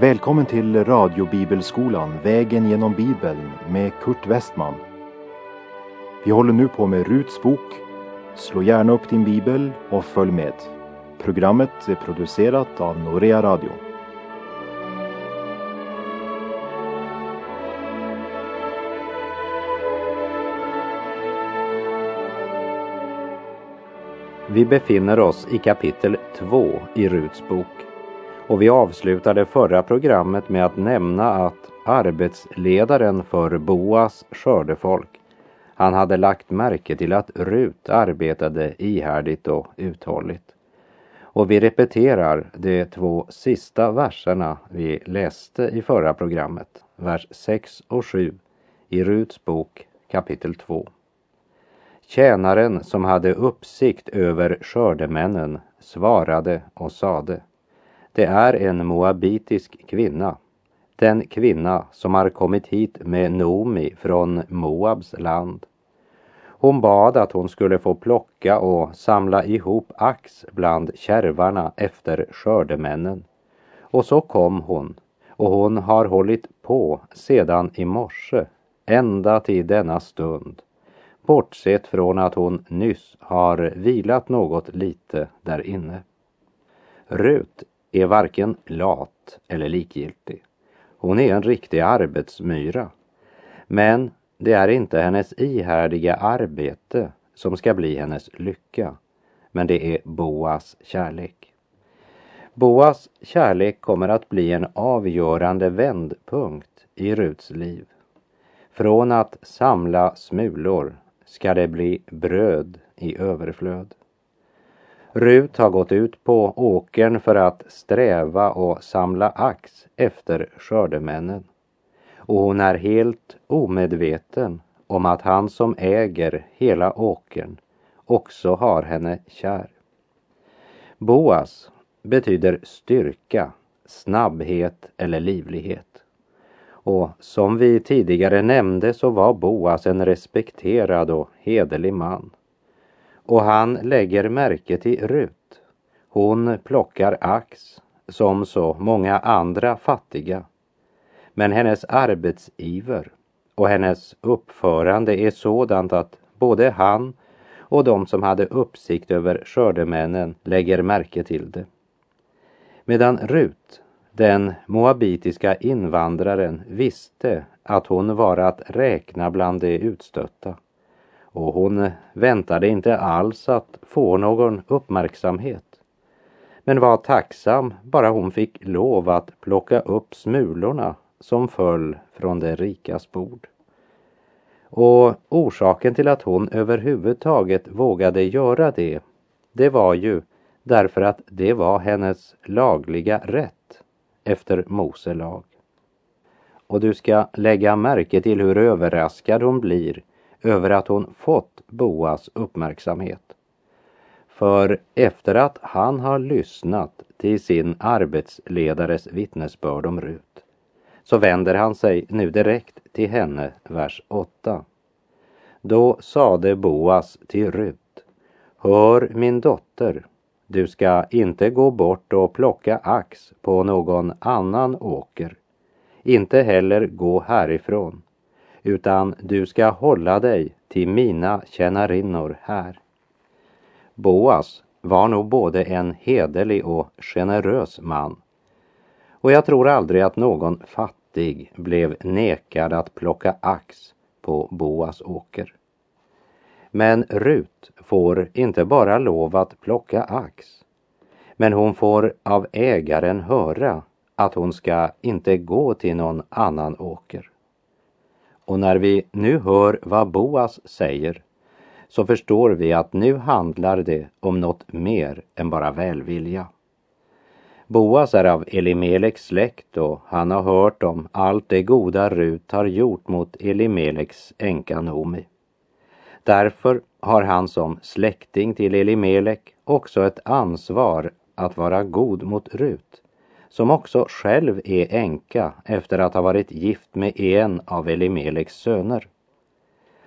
Välkommen till radiobibelskolan Vägen genom Bibeln med Kurt Westman. Vi håller nu på med Ruts bok. Slå gärna upp din bibel och följ med. Programmet är producerat av Norea Radio. Vi befinner oss i kapitel 2 i Ruts bok och vi avslutade förra programmet med att nämna att arbetsledaren för Boas skördefolk, han hade lagt märke till att Rut arbetade ihärdigt och uthålligt. Och vi repeterar de två sista verserna vi läste i förra programmet, vers 6 och 7 i Ruts bok kapitel 2. Tjänaren som hade uppsikt över skördemännen svarade och sade det är en moabitisk kvinna. Den kvinna som har kommit hit med Nomi från Moabs land. Hon bad att hon skulle få plocka och samla ihop ax bland kärvarna efter skördemännen. Och så kom hon och hon har hållit på sedan i morse ända till denna stund. Bortsett från att hon nyss har vilat något lite där inne. Rut är varken lat eller likgiltig. Hon är en riktig arbetsmyra. Men det är inte hennes ihärdiga arbete som ska bli hennes lycka, men det är Boas kärlek. Boas kärlek kommer att bli en avgörande vändpunkt i Ruts liv. Från att samla smulor ska det bli bröd i överflöd. Rut har gått ut på åkern för att sträva och samla ax efter skördemännen. Och hon är helt omedveten om att han som äger hela åkern också har henne kär. Boas betyder styrka, snabbhet eller livlighet. Och som vi tidigare nämnde så var Boas en respekterad och hederlig man. Och han lägger märke till Rut. Hon plockar ax som så många andra fattiga. Men hennes arbetsiver och hennes uppförande är sådant att både han och de som hade uppsikt över skördemännen lägger märke till det. Medan Rut, den moabitiska invandraren, visste att hon var att räkna bland de utstötta och hon väntade inte alls att få någon uppmärksamhet. Men var tacksam bara hon fick lov att plocka upp smulorna som föll från det rikas bord. Och orsaken till att hon överhuvudtaget vågade göra det, det var ju därför att det var hennes lagliga rätt efter Mose lag. Och du ska lägga märke till hur överraskad hon blir över att hon fått Boas uppmärksamhet. För efter att han har lyssnat till sin arbetsledares vittnesbörd om Rut så vänder han sig nu direkt till henne, vers 8. Då sade Boas till Rut, Hör min dotter, du ska inte gå bort och plocka ax på någon annan åker, inte heller gå härifrån utan du ska hålla dig till mina tjänarinnor här. Boas var nog både en hederlig och generös man. Och jag tror aldrig att någon fattig blev nekad att plocka ax på Boas åker. Men Rut får inte bara lov att plocka ax, men hon får av ägaren höra att hon ska inte gå till någon annan åker. Och när vi nu hör vad Boas säger så förstår vi att nu handlar det om något mer än bara välvilja. Boas är av Elimeleks släkt och han har hört om allt det goda Rut har gjort mot Elimeleks änka Nomi. Därför har han som släkting till Elimelek också ett ansvar att vara god mot Rut som också själv är änka efter att ha varit gift med en av Elimeleks söner.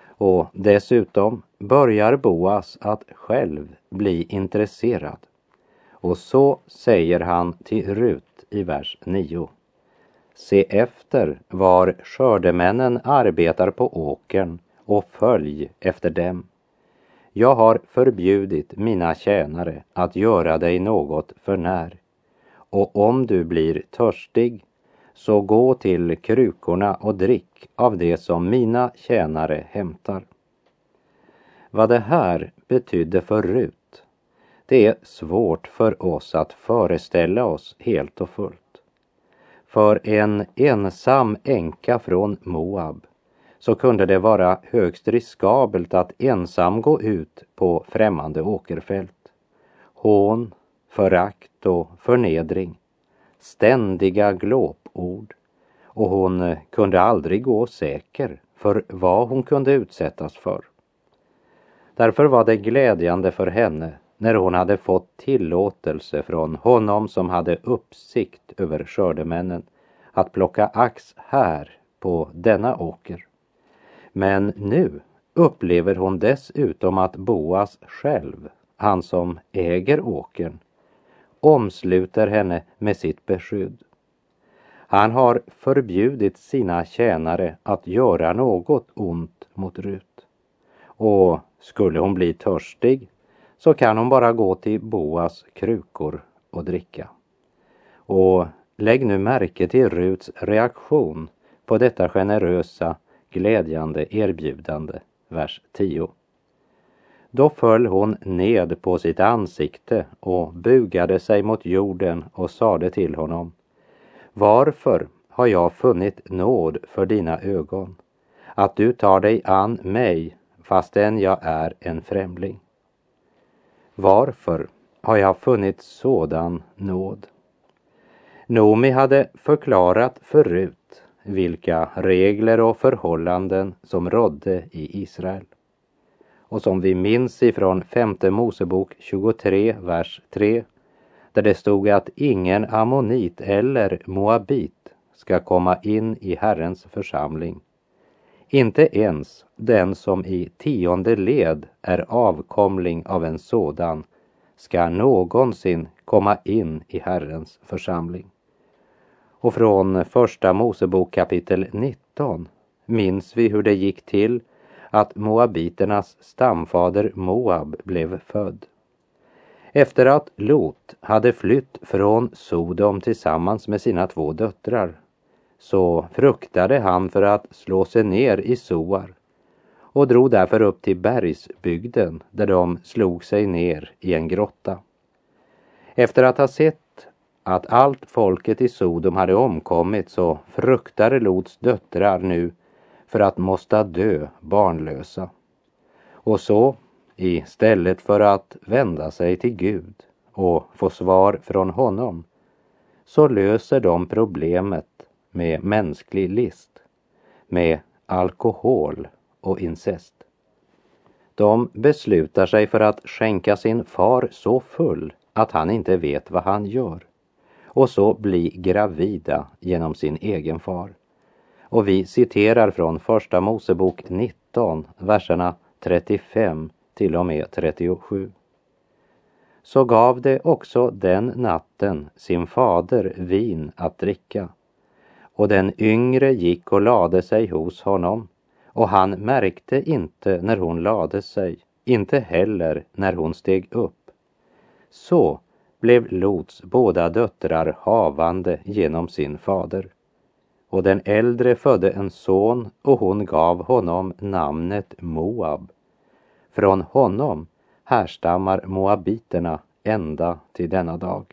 Och dessutom börjar Boas att själv bli intresserad. Och så säger han till Rut i vers 9. Se efter var skördemännen arbetar på åkern och följ efter dem. Jag har förbjudit mina tjänare att göra dig något för när. Och om du blir törstig, så gå till krukorna och drick av det som mina tjänare hämtar. Vad det här betydde för Rut, det är svårt för oss att föreställa oss helt och fullt. För en ensam änka från Moab så kunde det vara högst riskabelt att ensam gå ut på främmande åkerfält. Hån, förakt och förnedring, ständiga glåpord och hon eh, kunde aldrig gå säker för vad hon kunde utsättas för. Därför var det glädjande för henne när hon hade fått tillåtelse från honom som hade uppsikt över skördemännen att plocka ax här på denna åker. Men nu upplever hon dessutom att Boas själv, han som äger åkern, omsluter henne med sitt beskydd. Han har förbjudit sina tjänare att göra något ont mot Rut. Och skulle hon bli törstig så kan hon bara gå till Boas krukor och dricka. Och lägg nu märke till Ruts reaktion på detta generösa, glädjande erbjudande, vers 10. Då föll hon ned på sitt ansikte och bugade sig mot jorden och sade till honom Varför har jag funnit nåd för dina ögon, att du tar dig an mig fastän jag är en främling? Varför har jag funnit sådan nåd? Nomi hade förklarat förut vilka regler och förhållanden som rådde i Israel. Och som vi minns ifrån femte Mosebok 23, vers 3, där det stod att ingen ammonit eller moabit ska komma in i Herrens församling. Inte ens den som i tionde led är avkomling av en sådan ska någonsin komma in i Herrens församling. Och från första Mosebok kapitel 19 minns vi hur det gick till att moabiternas stamfader Moab blev född. Efter att Lot hade flytt från Sodom tillsammans med sina två döttrar så fruktade han för att slå sig ner i Soar och drog därför upp till bergsbygden där de slog sig ner i en grotta. Efter att ha sett att allt folket i Sodom hade omkommit så fruktade Lots döttrar nu för att måste dö barnlösa. Och så, istället för att vända sig till Gud och få svar från honom, så löser de problemet med mänsklig list, med alkohol och incest. De beslutar sig för att skänka sin far så full att han inte vet vad han gör och så bli gravida genom sin egen far. Och vi citerar från Första Mosebok 19, verserna 35 till och med 37. Så gav det också den natten sin fader vin att dricka. Och den yngre gick och lade sig hos honom, och han märkte inte när hon lade sig, inte heller när hon steg upp. Så blev Lots båda döttrar havande genom sin fader. Och den äldre födde en son och hon gav honom namnet Moab. Från honom härstammar moabiterna ända till denna dag.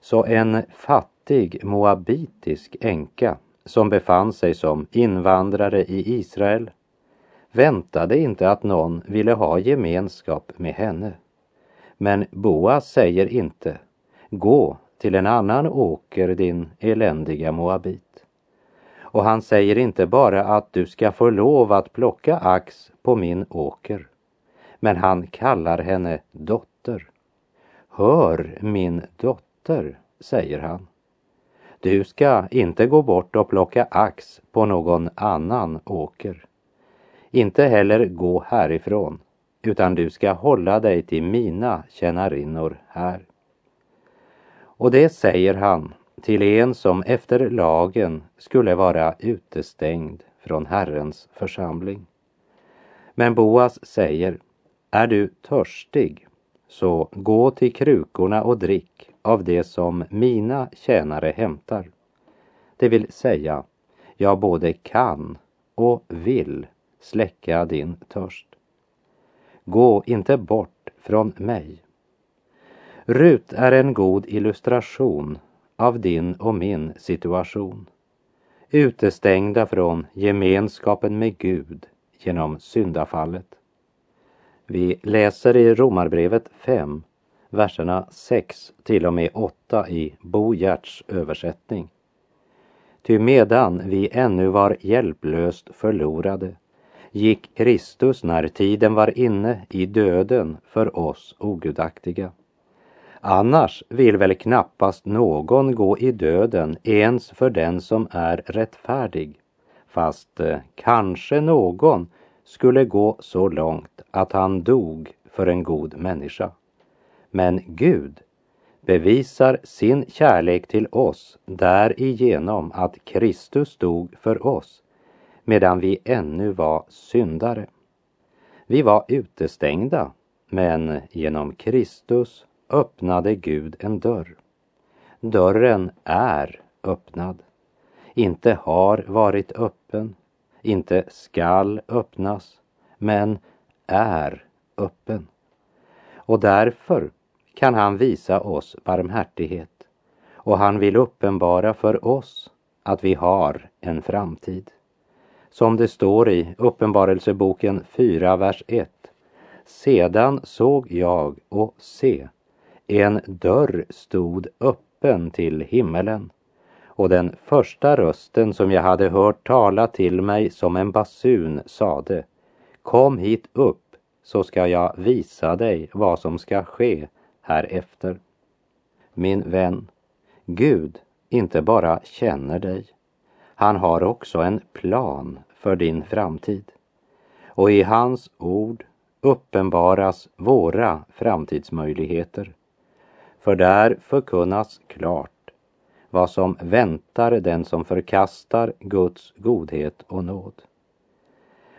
Så en fattig moabitisk änka som befann sig som invandrare i Israel väntade inte att någon ville ha gemenskap med henne. Men Boas säger inte, gå till en annan åker din eländiga moabit. Och han säger inte bara att du ska få lov att plocka ax på min åker. Men han kallar henne dotter. Hör min dotter, säger han. Du ska inte gå bort och plocka ax på någon annan åker. Inte heller gå härifrån, utan du ska hålla dig till mina tjänarinnor här. Och det säger han till en som efter lagen skulle vara utestängd från Herrens församling. Men Boas säger, är du törstig, så gå till krukorna och drick av det som mina tjänare hämtar. Det vill säga, jag både kan och vill släcka din törst. Gå inte bort från mig. Rut är en god illustration av din och min situation. Utestängda från gemenskapen med Gud genom syndafallet. Vi läser i Romarbrevet 5, verserna 6 till och med 8 i Bo Gerts översättning. Ty medan vi ännu var hjälplöst förlorade gick Kristus när tiden var inne i döden för oss ogudaktiga. Annars vill väl knappast någon gå i döden ens för den som är rättfärdig. Fast eh, kanske någon skulle gå så långt att han dog för en god människa. Men Gud bevisar sin kärlek till oss därigenom att Kristus dog för oss medan vi ännu var syndare. Vi var utestängda, men genom Kristus öppnade Gud en dörr. Dörren är öppnad. Inte har varit öppen, inte skall öppnas, men är öppen. Och därför kan han visa oss barmhärtighet och han vill uppenbara för oss att vi har en framtid. Som det står i Uppenbarelseboken 4, vers 1. Sedan såg jag och se, en dörr stod öppen till himmelen och den första rösten som jag hade hört tala till mig som en basun sade Kom hit upp så ska jag visa dig vad som ska ske härefter. Min vän, Gud inte bara känner dig, han har också en plan för din framtid. Och i hans ord uppenbaras våra framtidsmöjligheter. För där förkunnas klart vad som väntar den som förkastar Guds godhet och nåd.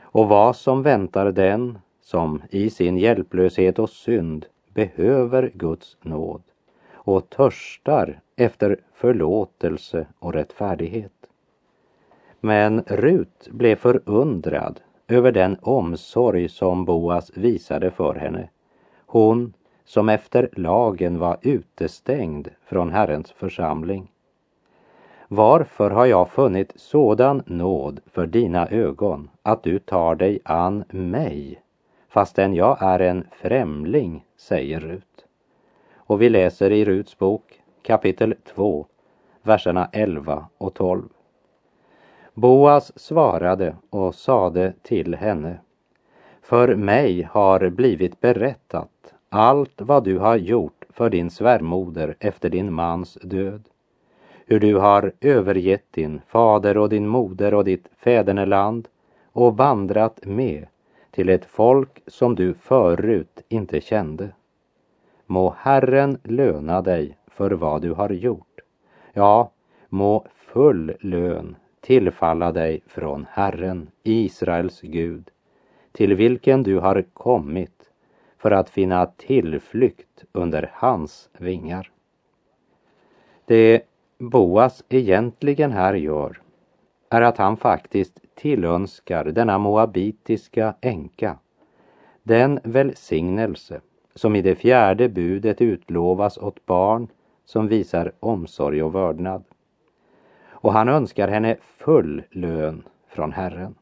Och vad som väntar den som i sin hjälplöshet och synd behöver Guds nåd och törstar efter förlåtelse och rättfärdighet. Men Rut blev förundrad över den omsorg som Boas visade för henne. Hon som efter lagen var utestängd från Herrens församling. Varför har jag funnit sådan nåd för dina ögon att du tar dig an mig, fastän jag är en främling, säger Rut. Och vi läser i Ruts bok kapitel 2, verserna 11 och 12. Boas svarade och sade till henne. För mig har blivit berättat allt vad du har gjort för din svärmoder efter din mans död. Hur du har övergett din fader och din moder och ditt fäderneland och vandrat med till ett folk som du förut inte kände. Må Herren löna dig för vad du har gjort. Ja, må full lön tillfalla dig från Herren, Israels Gud, till vilken du har kommit för att finna tillflykt under hans vingar. Det Boas egentligen här gör är att han faktiskt tillönskar denna moabitiska änka den välsignelse som i det fjärde budet utlovas åt barn som visar omsorg och vördnad och han önskar henne full lön från Herren.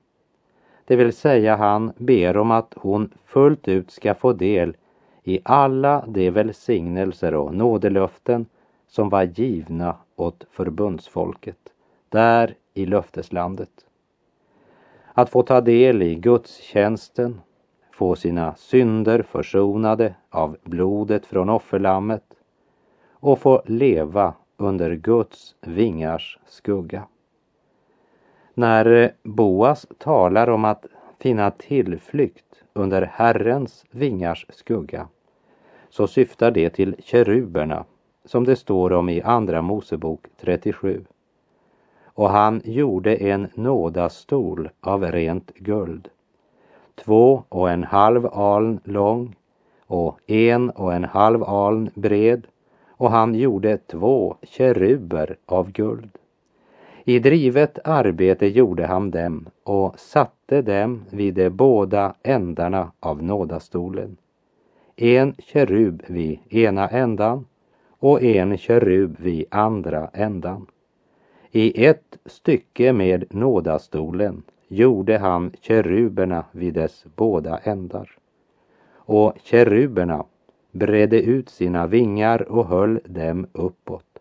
Det vill säga han ber om att hon fullt ut ska få del i alla de välsignelser och nådelöften som var givna åt förbundsfolket där i löfteslandet. Att få ta del i gudstjänsten, få sina synder försonade av blodet från offerlammet och få leva under Guds vingars skugga. När eh, Boas talar om att finna tillflykt under Herrens vingars skugga så syftar det till keruberna som det står om i Andra Mosebok 37. Och han gjorde en nådastol av rent guld, två och en halv aln lång och en och en halv aln bred och han gjorde två keruber av guld. I drivet arbete gjorde han dem och satte dem vid de båda ändarna av nådastolen. En kerub vid ena ändan och en kerub vid andra ändan. I ett stycke med nådastolen gjorde han keruberna vid dess båda ändar. Och keruberna bredde ut sina vingar och höll dem uppåt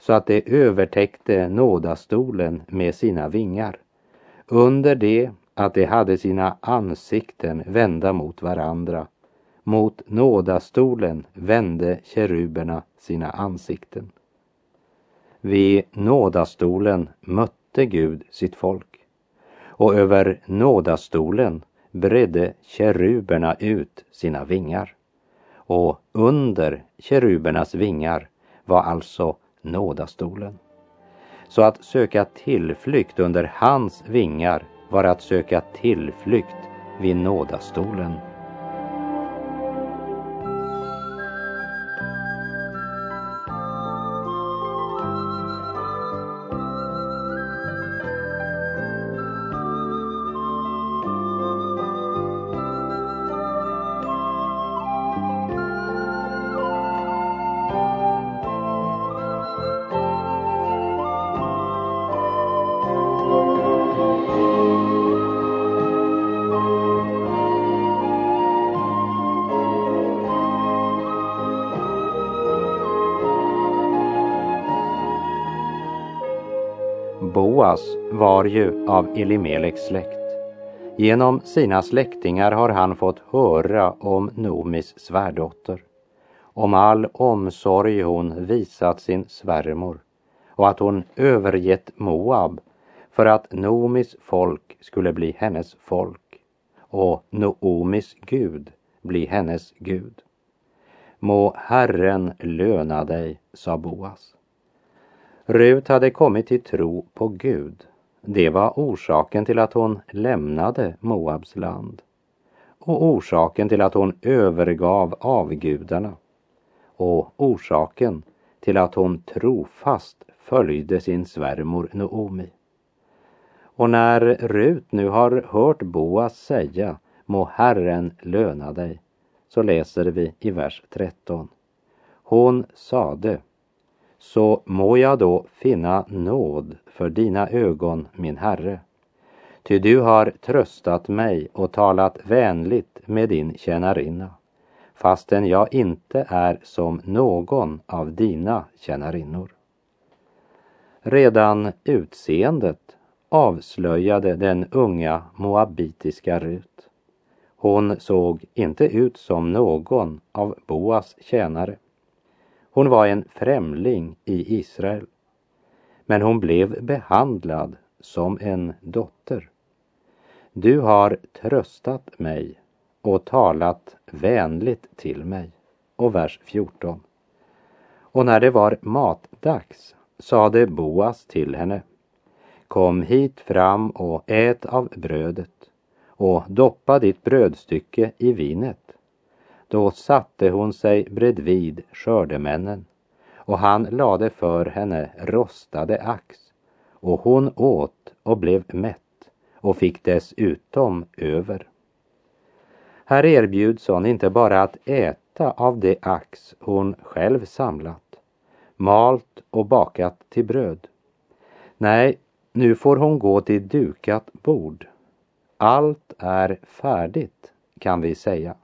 så att det övertäckte nådastolen med sina vingar under det att de hade sina ansikten vända mot varandra. Mot nådastolen vände keruberna sina ansikten. Vid nådastolen mötte Gud sitt folk och över nådastolen bredde keruberna ut sina vingar. Och under kerubernas vingar var alltså nådastolen. Så att söka tillflykt under hans vingar var att söka tillflykt vid nådastolen. Boas var ju av Elimeleks släkt. Genom sina släktingar har han fått höra om Nomis svärdotter, om all omsorg hon visat sin svärmor och att hon övergett Moab för att Nomis folk skulle bli hennes folk och Noomis Gud bli hennes Gud. Må Herren löna dig, sa Boas. Rut hade kommit till tro på Gud. Det var orsaken till att hon lämnade Moabs land och orsaken till att hon övergav avgudarna och orsaken till att hon trofast följde sin svärmor Noomi. Och när Rut nu har hört Boas säga må Herren löna dig så läser vi i vers 13. Hon sade så må jag då finna nåd för dina ögon, min Herre. Ty du har tröstat mig och talat vänligt med din tjänarinna, fastän jag inte är som någon av dina tjänarinnor. Redan utseendet avslöjade den unga moabitiska Rut. Hon såg inte ut som någon av Boas tjänare. Hon var en främling i Israel. Men hon blev behandlad som en dotter. Du har tröstat mig och talat vänligt till mig. Och vers 14. Och när det var matdags sade Boas till henne. Kom hit fram och ät av brödet och doppa ditt brödstycke i vinet. Då satte hon sig bredvid skördemännen och han lade för henne rostade ax och hon åt och blev mätt och fick dessutom över. Här erbjuds hon inte bara att äta av det ax hon själv samlat, malt och bakat till bröd. Nej, nu får hon gå till dukat bord. Allt är färdigt, kan vi säga.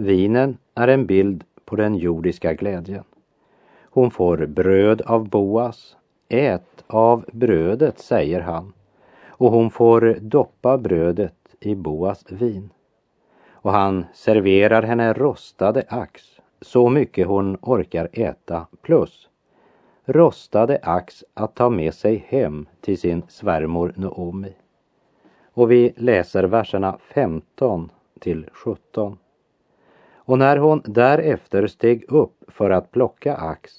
Vinen är en bild på den jordiska glädjen. Hon får bröd av Boas. Ät av brödet, säger han. Och hon får doppa brödet i Boas vin. Och han serverar henne rostade ax, så mycket hon orkar äta, plus rostade ax att ta med sig hem till sin svärmor Noomi. Och vi läser verserna 15 till 17. Och när hon därefter steg upp för att plocka ax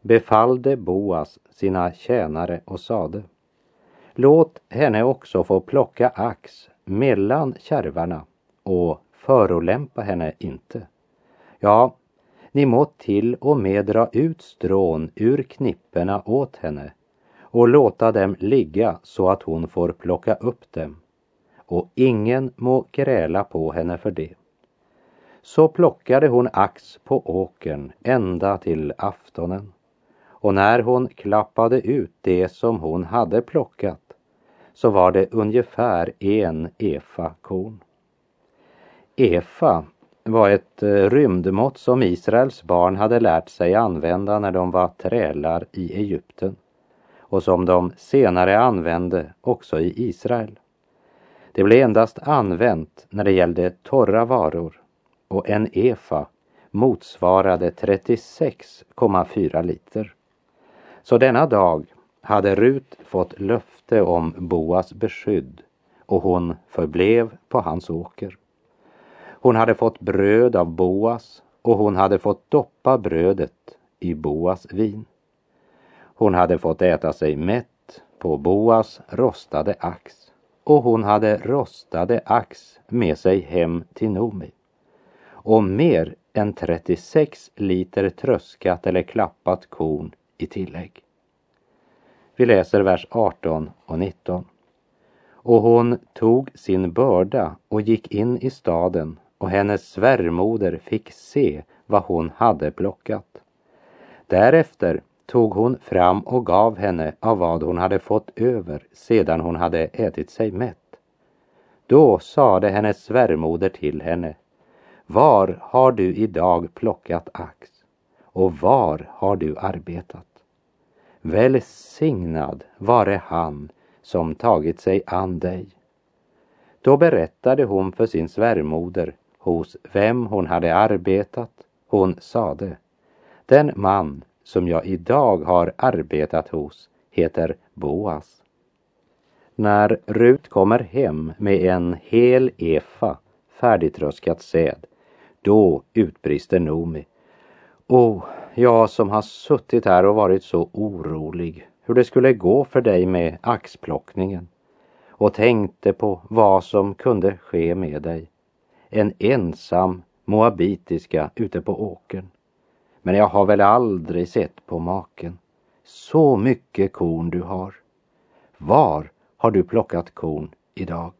befallde Boas sina tjänare och sade Låt henne också få plocka ax mellan kärvarna och förolämpa henne inte. Ja, ni må till och med dra ut strån ur knipporna åt henne och låta dem ligga så att hon får plocka upp dem. Och ingen må gräla på henne för det. Så plockade hon ax på åkern ända till aftonen. Och när hon klappade ut det som hon hade plockat så var det ungefär en efa korn. Efa var ett eh, rymdmått som Israels barn hade lärt sig använda när de var trälar i Egypten och som de senare använde också i Israel. Det blev endast använt när det gällde torra varor och en efa motsvarade 36,4 liter. Så denna dag hade Rut fått löfte om Boas beskydd och hon förblev på hans åker. Hon hade fått bröd av Boas och hon hade fått doppa brödet i Boas vin. Hon hade fått äta sig mätt på Boas rostade ax och hon hade rostade ax med sig hem till Nomi. Och mer än 36 liter tröskat eller klappat korn i tillägg. Vi läser vers 18 och 19. Och hon tog sin börda och gick in i staden och hennes svärmoder fick se vad hon hade plockat. Därefter tog hon fram och gav henne av vad hon hade fått över sedan hon hade ätit sig mätt. Då sade hennes svärmoder till henne, var har du idag plockat ax och var har du arbetat? Välsignad vare han som tagit sig an dig. Då berättade hon för sin svärmoder hos vem hon hade arbetat. Hon sade, den man som jag idag har arbetat hos heter Boas. När Rut kommer hem med en hel efa färdigtröskat säd, då utbrister Nomi. O oh, jag som har suttit här och varit så orolig hur det skulle gå för dig med axplockningen och tänkte på vad som kunde ske med dig en ensam moabitiska ute på åkern. Men jag har väl aldrig sett på maken. Så mycket korn du har. Var har du plockat korn idag?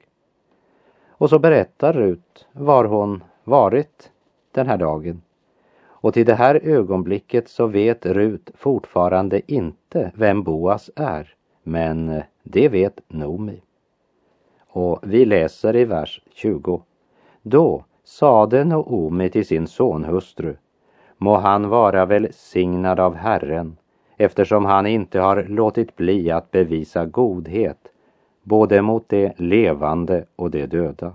Och så berättar Rut var hon varit den här dagen. Och till det här ögonblicket så vet Rut fortfarande inte vem Boas är, men det vet Nomi. Och vi läser i vers 20. Då sade Noomi till sin sonhustru, må han vara välsignad av Herren eftersom han inte har låtit bli att bevisa godhet både mot det levande och det döda.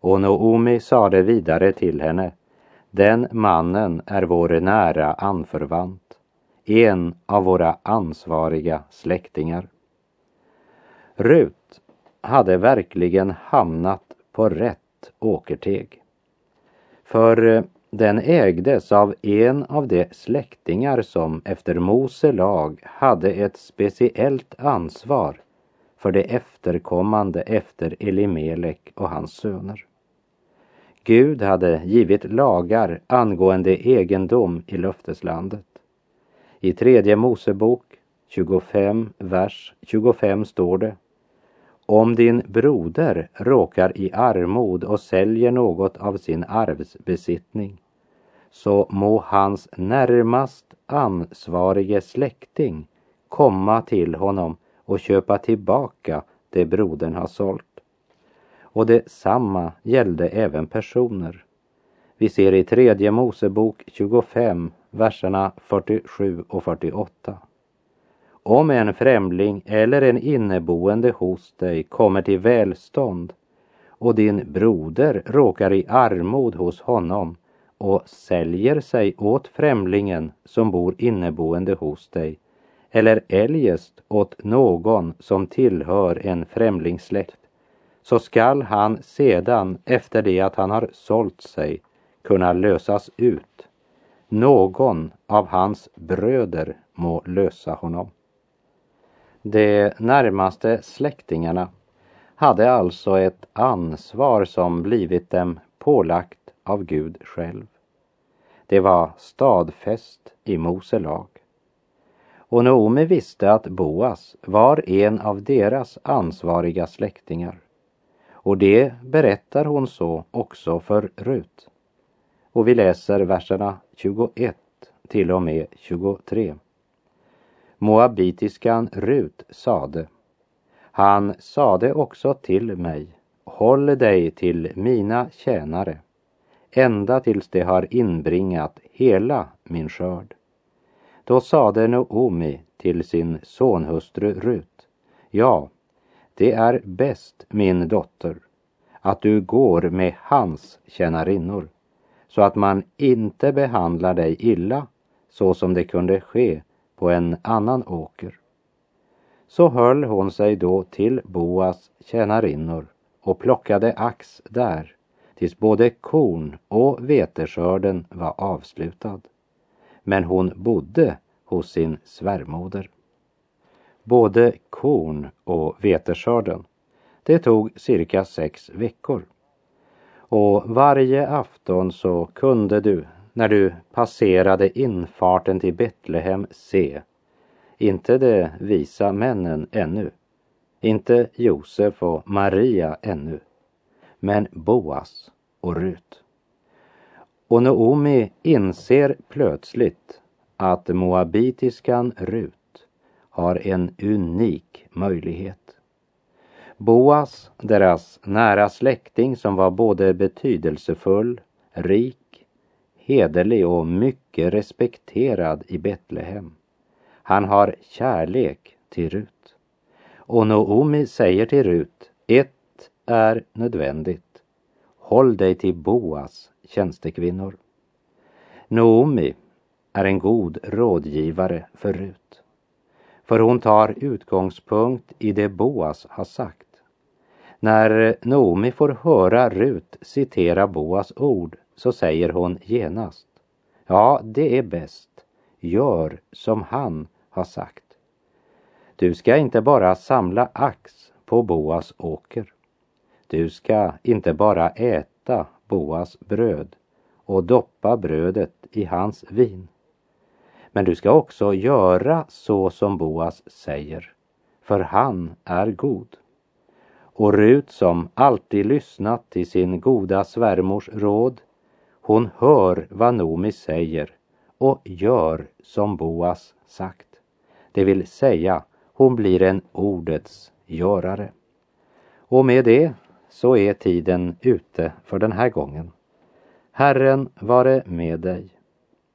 Och Noomi sade vidare till henne, den mannen är vår nära anförvant, en av våra ansvariga släktingar. Rut hade verkligen hamnat på rätt åkerteg. För eh, den ägdes av en av de släktingar som efter Mose lag hade ett speciellt ansvar för det efterkommande efter Elimelek och hans söner. Gud hade givit lagar angående egendom i löfteslandet. I tredje Mosebok 25, vers 25 står det om din broder råkar i armod och säljer något av sin arvsbesittning så må hans närmast ansvarige släkting komma till honom och köpa tillbaka det brodern har sålt. Och detsamma gällde även personer. Vi ser i tredje Mosebok 25, verserna 47 och 48. Om en främling eller en inneboende hos dig kommer till välstånd och din broder råkar i armod hos honom och säljer sig åt främlingen som bor inneboende hos dig eller eljest åt någon som tillhör en främlingssläkt så skall han sedan efter det att han har sålt sig kunna lösas ut. Någon av hans bröder må lösa honom. De närmaste släktingarna hade alltså ett ansvar som blivit dem pålagt av Gud själv. Det var stadfäst i Mose lag. Och Noomi visste att Boas var en av deras ansvariga släktingar. Och det berättar hon så också för Rut. Och vi läser verserna 21 till och med 23. Moabitiskan Rut sade Han sade också till mig Håll dig till mina tjänare ända tills de har inbringat hela min skörd. Då sade Noomi till sin sonhustru Rut Ja, det är bäst, min dotter, att du går med hans tjänarinnor så att man inte behandlar dig illa så som det kunde ske på en annan åker. Så höll hon sig då till Boas tjänarinnor och plockade ax där tills både korn och veteskörden var avslutad. Men hon bodde hos sin svärmoder. Både korn och veteskörden, det tog cirka sex veckor. Och varje afton så kunde du, när du passerade infarten till Betlehem, se, inte de visa männen ännu, inte Josef och Maria ännu, men Boas och Rut. Och Noomi inser plötsligt att moabitiskan Rut har en unik möjlighet. Boas, deras nära släkting som var både betydelsefull, rik, hederlig och mycket respekterad i Betlehem. Han har kärlek till Rut. Och Noomi säger till Rut, ett är nödvändigt. Håll dig till Boas tjänstekvinnor. Noomi är en god rådgivare för Rut. För hon tar utgångspunkt i det Boas har sagt. När Noomi får höra Rut citera Boas ord så säger hon genast. Ja, det är bäst. Gör som han har sagt. Du ska inte bara samla ax på Boas åker. Du ska inte bara äta Boas bröd och doppa brödet i hans vin. Men du ska också göra så som Boas säger, för han är god. Och Rut som alltid lyssnat till sin goda svärmors råd, hon hör vad Nomi säger och gör som Boas sagt. Det vill säga, hon blir en ordets görare. Och med det så är tiden ute för den här gången. Herren vare med dig.